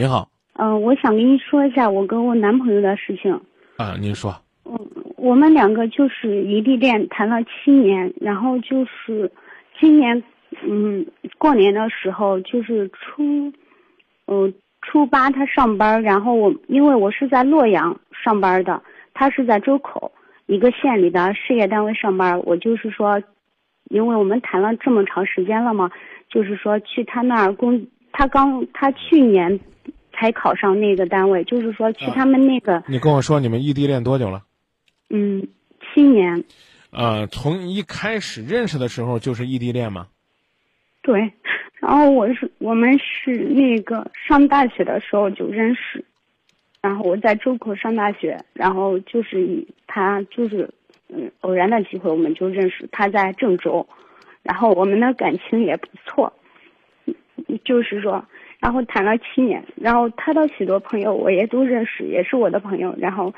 您好。嗯，我想跟您说一下我跟我男朋友的事情。啊，您说。嗯，我们两个就是异地恋，谈了七年，然后就是今年，嗯，过年的时候就是初，嗯，初八他上班，然后我因为我是在洛阳上班的，他是在周口一个县里的事业单位上班，我就是说，因为我们谈了这么长时间了嘛，就是说去他那儿工，他刚他去年。才考上那个单位，就是说去他们那个。你跟我说你们异地恋多久了？嗯，七年。呃，从一开始认识的时候就是异地恋吗？对，然后我是我们是那个上大学的时候就认识，然后我在周口上大学，然后就是他就是嗯偶然的机会我们就认识，他在郑州，然后我们的感情也不错，就是说。然后谈了七年，然后他的许多朋友我也都认识，也是我的朋友。然后，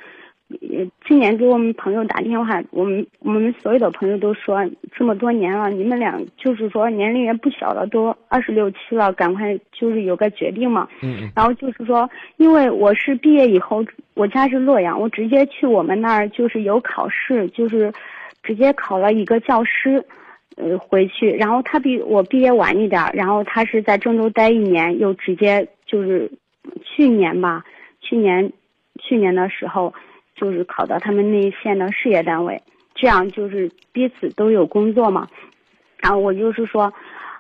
今年给我们朋友打电话，我们我们所有的朋友都说，这么多年了，你们俩就是说年龄也不小了，都二十六七了，赶快就是有个决定嘛。嗯。然后就是说，因为我是毕业以后，我家是洛阳，我直接去我们那儿就是有考试，就是直接考了一个教师。呃，回去，然后他比我毕业晚一点，然后他是在郑州待一年，又直接就是去年吧，去年去年的时候就是考到他们那一县的事业单位，这样就是彼此都有工作嘛。然后我就是说，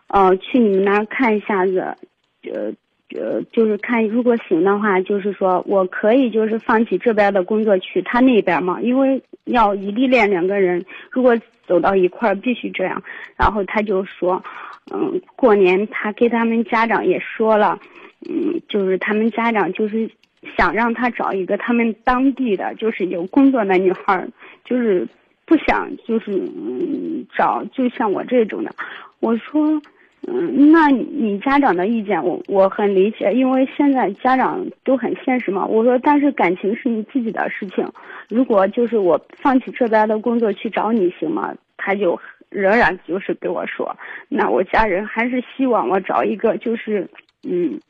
呃，去你们那儿看一下子，呃呃，就是看如果行的话，就是说我可以就是放弃这边的工作去他那边嘛，因为要异地恋两个人，如果。走到一块儿必须这样，然后他就说，嗯，过年他给他们家长也说了，嗯，就是他们家长就是想让他找一个他们当地的就是有工作的女孩，就是不想就是嗯找就像我这种的。我说，嗯，那你家长的意见我我很理解，因为现在家长都很现实嘛。我说，但是感情是你自己的事情。如果就是我放弃这边的工作去找你行吗？他就仍然就是给我说，那我家人还是希望我找一个就是，嗯，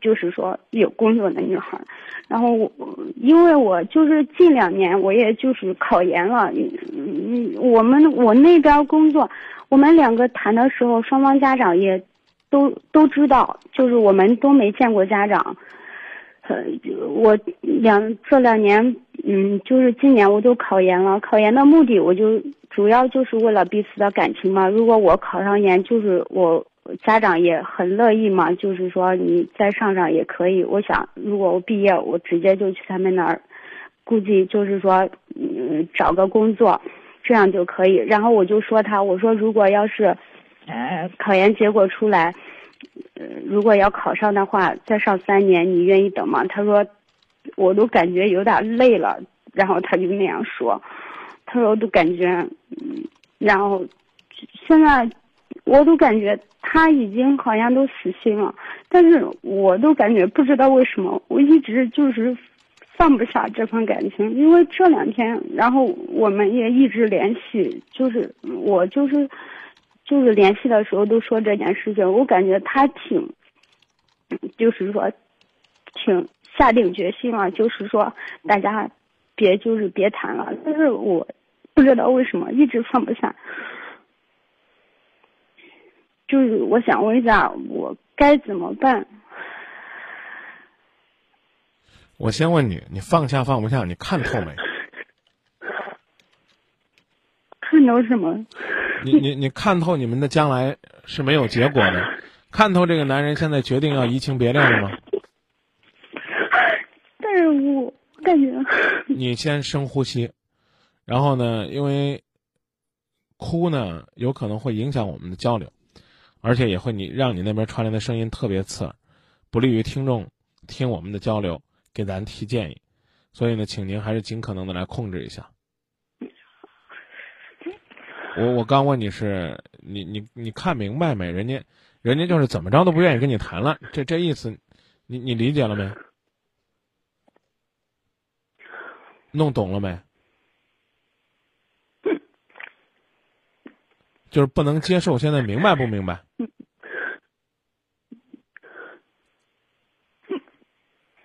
就是说有工作的女孩。然后我因为我就是近两年我也就是考研了，嗯，我们我那边工作，我们两个谈的时候，双方家长也都都知道，就是我们都没见过家长。呃，我两这两年，嗯，就是今年我都考研了。考研的目的，我就主要就是为了彼此的感情嘛。如果我考上研，就是我家长也很乐意嘛，就是说你再上上也可以。我想，如果我毕业，我直接就去他们那儿，估计就是说，嗯，找个工作，这样就可以。然后我就说他，我说如果要是，呃，考研结果出来。呃，如果要考上的话，再上三年，你愿意等吗？他说，我都感觉有点累了。然后他就那样说，他说我都感觉，嗯，然后现在我都感觉他已经好像都死心了，但是我都感觉不知道为什么，我一直就是放不下这份感情。因为这两天，然后我们也一直联系，就是我就是。就是联系的时候都说这件事情，我感觉他挺，就是说，挺下定决心了，就是说大家别就是别谈了。但是我不知道为什么一直放不下，就是我想问一下，我该怎么办？我先问你，你放下放不下，你看透没？看到什么？你你你看透你们的将来是没有结果的，看透这个男人现在决定要移情别恋了吗？但是我感觉你先深呼吸，然后呢，因为哭呢有可能会影响我们的交流，而且也会你让你那边传来的声音特别刺耳，不利于听众听我们的交流，给咱提建议，所以呢，请您还是尽可能的来控制一下。我我刚问你是你你你看明白没？人家，人家就是怎么着都不愿意跟你谈了，这这意思，你你理解了没？弄懂了没？就是不能接受，现在明白不明白？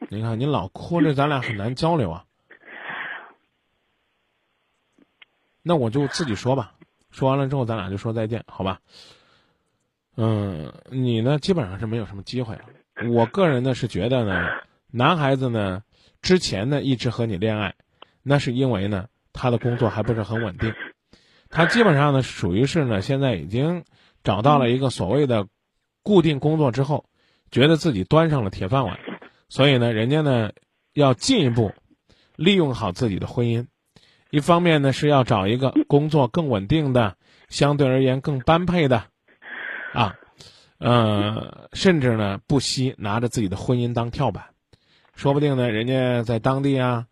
你看你老哭着，咱俩很难交流啊。那我就自己说吧，说完了之后咱俩就说再见，好吧？嗯，你呢基本上是没有什么机会了。我个人呢是觉得呢，男孩子呢之前呢一直和你恋爱，那是因为呢他的工作还不是很稳定，他基本上呢属于是呢现在已经找到了一个所谓的固定工作之后，觉得自己端上了铁饭碗，所以呢人家呢要进一步利用好自己的婚姻。一方面呢是要找一个工作更稳定的，相对而言更般配的，啊，呃，甚至呢不惜拿着自己的婚姻当跳板，说不定呢人家在当地啊，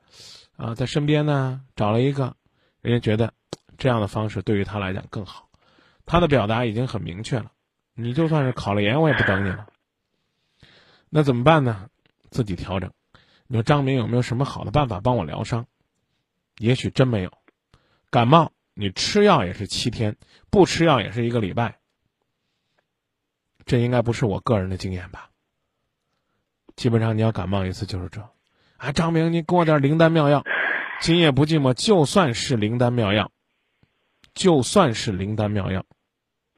啊在身边呢找了一个，人家觉得这样的方式对于他来讲更好，他的表达已经很明确了，你就算是考了研我也不等你了，那怎么办呢？自己调整。你说张明有没有什么好的办法帮我疗伤？也许真没有，感冒你吃药也是七天，不吃药也是一个礼拜。这应该不是我个人的经验吧？基本上你要感冒一次就是这。啊，张明，你给我点灵丹妙药。今夜不寂寞，就算是灵丹妙药，就算是灵丹妙药，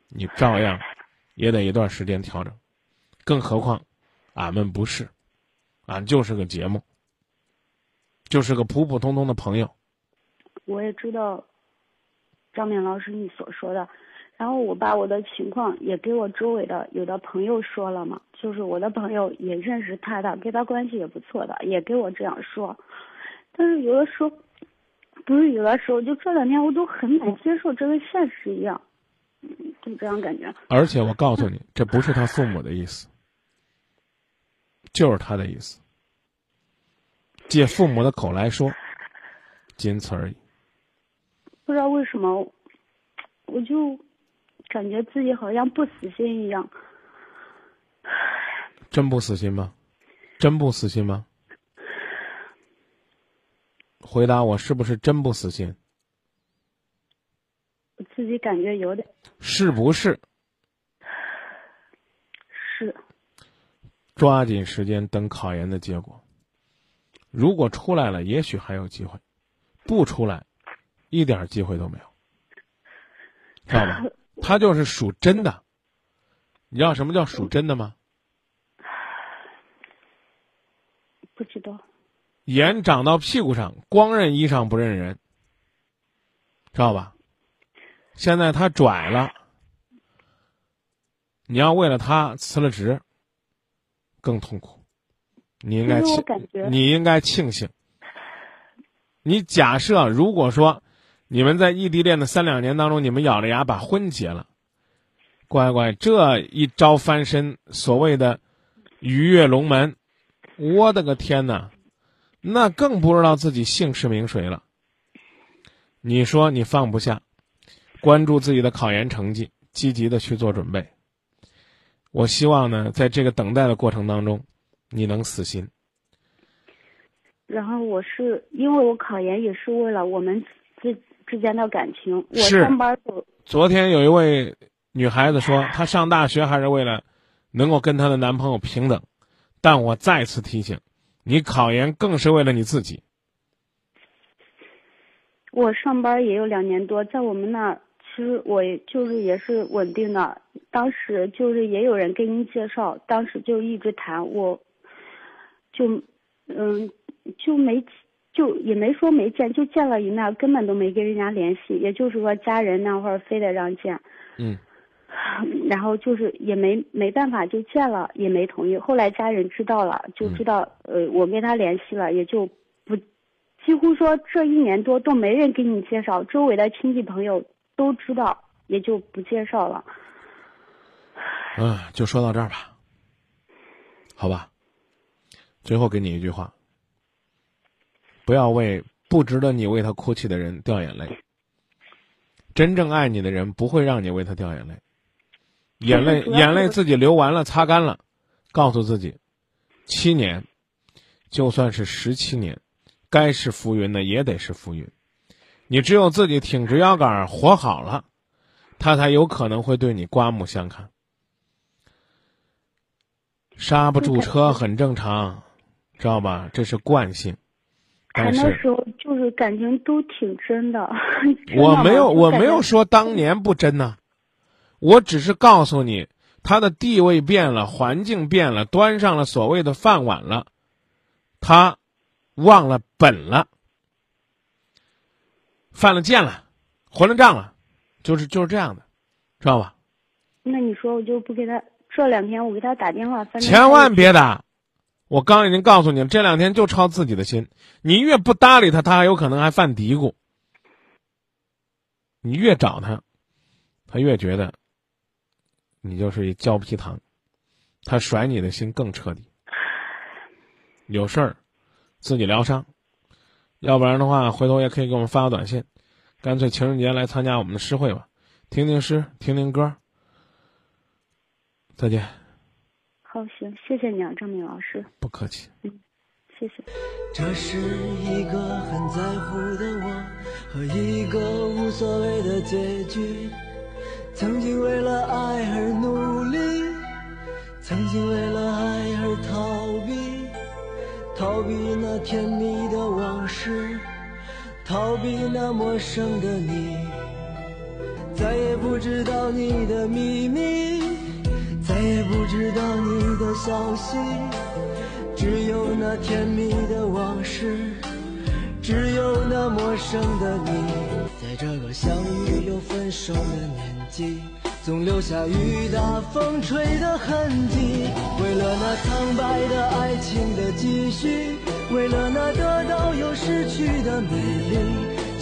你照样也得一段时间调整。更何况，俺们不是，俺就是个节目，就是个普普通通的朋友。我也知道，张敏老师你所说的，然后我把我的情况也给我周围的有的朋友说了嘛，就是我的朋友也认识他的，跟他关系也不错的，也给我这样说，但是有的时候，不是有的时候，就这两天我都很难接受这个现实一样，嗯，就这样感觉。而且我告诉你，这不是他父母的意思，就是他的意思，借父母的口来说，仅此而已。不知道为什么，我就感觉自己好像不死心一样。真不死心吗？真不死心吗？回答我，是不是真不死心？我自己感觉有点。是不是？是。抓紧时间等考研的结果。如果出来了，也许还有机会；不出来。一点机会都没有，知道吧？他就是属真的。你知道什么叫属真的吗？不知道。眼长到屁股上，光认衣裳不认人，知道吧？现在他拽了，你要为了他辞了职，更痛苦。你应该庆，你应该庆幸。你假设如果说。你们在异地恋的三两年当中，你们咬着牙把婚结了，乖乖，这一招翻身，所谓的鱼跃龙门，我的个天哪，那更不知道自己姓氏名谁了。你说你放不下，关注自己的考研成绩，积极的去做准备。我希望呢，在这个等待的过程当中，你能死心。然后我是因为我考研也是为了我们之。之间的感情，我上班走。昨天有一位女孩子说，她上大学还是为了能够跟她的男朋友平等。但我再次提醒，你考研更是为了你自己。我上班也有两年多，在我们那，其实我就是也是稳定的。当时就是也有人给您介绍，当时就一直谈，我就嗯就没。就也没说没见，就见了一面，根本都没跟人家联系。也就是说，家人那会儿非得让见，嗯，然后就是也没没办法就见了，也没同意。后来家人知道了，就知道呃我跟他联系了，也就不几乎说这一年多都没人给你介绍，周围的亲戚朋友都知道，也就不介绍了。嗯，就说到这儿吧，好吧。最后给你一句话。不要为不值得你为他哭泣的人掉眼泪。真正爱你的人不会让你为他掉眼泪，眼泪眼泪自己流完了，擦干了，告诉自己，七年，就算是十七年，该是浮云的也得是浮云。你只有自己挺直腰杆活好了，他才有可能会对你刮目相看。刹不住车很正常。知道吧？这是惯性。谈的时候就是感情都挺真的。我没有，我没有说当年不真呢，我只是告诉你，他的地位变了，环境变了，端上了所谓的饭碗了，他忘了本了，犯了贱了，还了账了，就是就是这样的，知道吧？那你说我就不给他这两天我给他打电话，反正千万别打。我刚已经告诉你了，这两天就操自己的心。你越不搭理他，他还有可能还犯嘀咕。你越找他，他越觉得你就是一胶皮糖，他甩你的心更彻底。有事儿自己疗伤，要不然的话，回头也可以给我们发个短信。干脆情人节来参加我们的诗会吧，听听诗，听听歌。再见。好，行，谢谢你啊，张明老师。不客气。嗯，谢谢。这是一个很在乎的我和一个无所谓的结局。曾经为了爱而努力，曾经为了爱而逃避，逃避那甜蜜的往事，逃避那陌生的你，再也不知道你的秘密。再也不知道你的消息，只有那甜蜜的往事，只有那陌生的你。在这个相遇又分手的年纪，总留下雨打风吹的痕迹。为了那苍白的爱情的继续，为了那得到又失去的美丽，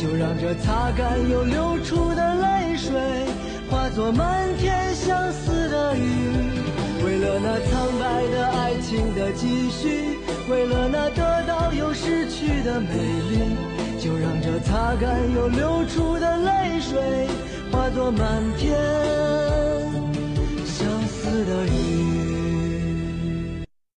就让这擦干又流出的泪水。化作漫天相思的雨，为了那苍白的爱情的继续，为了那得到又失去的美丽就让这擦干又流出的泪水化作满天相思的雨